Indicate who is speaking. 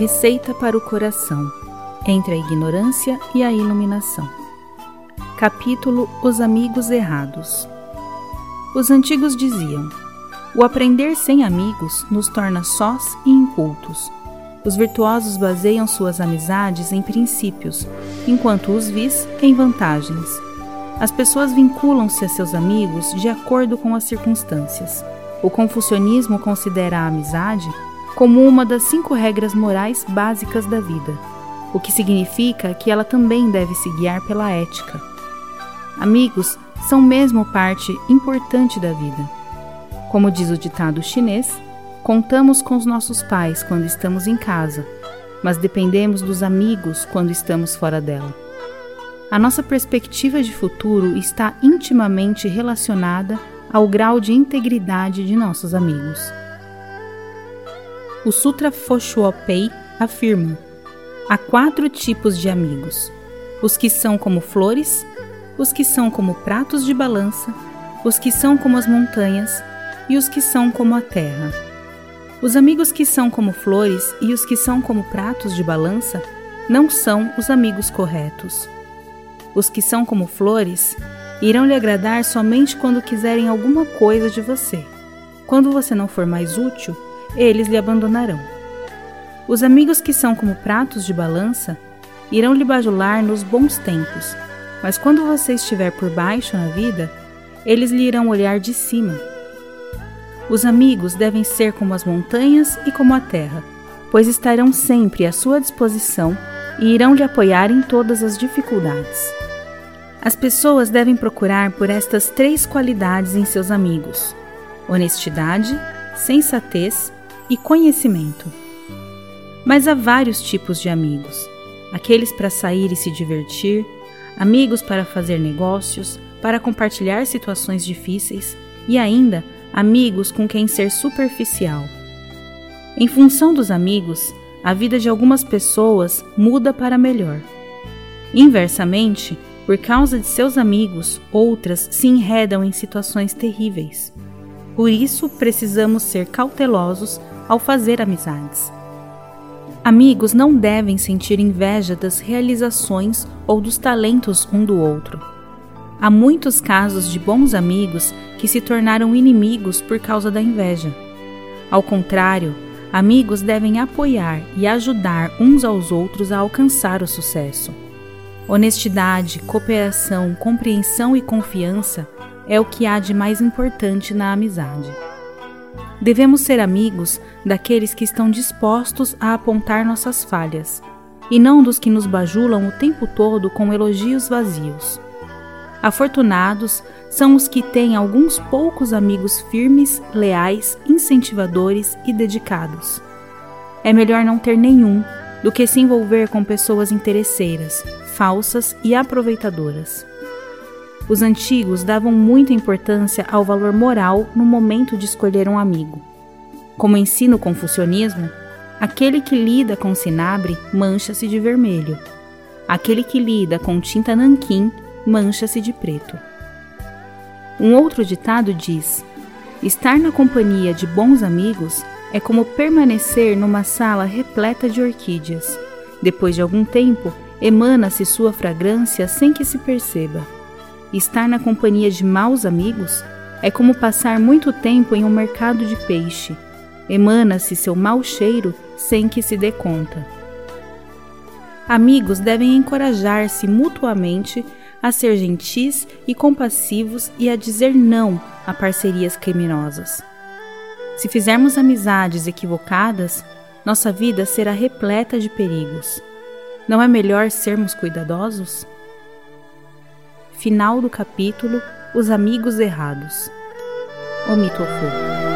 Speaker 1: Receita para o coração, entre a ignorância e a iluminação. Capítulo Os Amigos Errados. Os antigos diziam: O aprender sem amigos nos torna sós e incultos. Os virtuosos baseiam suas amizades em princípios, enquanto os vis em vantagens. As pessoas vinculam-se a seus amigos de acordo com as circunstâncias. O confucionismo considera a amizade como uma das cinco regras morais básicas da vida, o que significa que ela também deve se guiar pela ética. Amigos são mesmo parte importante da vida. Como diz o ditado chinês, contamos com os nossos pais quando estamos em casa, mas dependemos dos amigos quando estamos fora dela. A nossa perspectiva de futuro está intimamente relacionada ao grau de integridade de nossos amigos. O Sutra Foshuopei afirma: há quatro tipos de amigos: os que são como flores, os que são como pratos de balança, os que são como as montanhas e os que são como a terra. Os amigos que são como flores e os que são como pratos de balança não são os amigos corretos. Os que são como flores irão lhe agradar somente quando quiserem alguma coisa de você. Quando você não for mais útil, eles lhe abandonarão. Os amigos que são como pratos de balança irão lhe bajular nos bons tempos, mas quando você estiver por baixo na vida, eles lhe irão olhar de cima. Os amigos devem ser como as montanhas e como a terra, pois estarão sempre à sua disposição e irão lhe apoiar em todas as dificuldades. As pessoas devem procurar por estas três qualidades em seus amigos: honestidade, sensatez e conhecimento. Mas há vários tipos de amigos: aqueles para sair e se divertir, amigos para fazer negócios, para compartilhar situações difíceis e ainda amigos com quem ser superficial. Em função dos amigos, a vida de algumas pessoas muda para melhor. Inversamente, por causa de seus amigos, outras se enredam em situações terríveis. Por isso, precisamos ser cautelosos ao fazer amizades. Amigos não devem sentir inveja das realizações ou dos talentos um do outro. Há muitos casos de bons amigos que se tornaram inimigos por causa da inveja. Ao contrário, amigos devem apoiar e ajudar uns aos outros a alcançar o sucesso. Honestidade, cooperação, compreensão e confiança é o que há de mais importante na amizade. Devemos ser amigos daqueles que estão dispostos a apontar nossas falhas, e não dos que nos bajulam o tempo todo com elogios vazios. Afortunados são os que têm alguns poucos amigos firmes, leais, incentivadores e dedicados. É melhor não ter nenhum do que se envolver com pessoas interesseiras, falsas e aproveitadoras. Os antigos davam muita importância ao valor moral no momento de escolher um amigo. Como ensina o confucionismo, aquele que lida com cinabre mancha-se de vermelho. Aquele que lida com tinta nanquim mancha-se de preto. Um outro ditado diz: Estar na companhia de bons amigos é como permanecer numa sala repleta de orquídeas. Depois de algum tempo, emana-se sua fragrância sem que se perceba. Estar na companhia de maus amigos é como passar muito tempo em um mercado de peixe. Emana-se seu mau cheiro sem que se dê conta. Amigos devem encorajar-se mutuamente a ser gentis e compassivos e a dizer não a parcerias criminosas. Se fizermos amizades equivocadas, nossa vida será repleta de perigos. Não é melhor sermos cuidadosos? Final do capítulo Os Amigos Errados. Omitofu.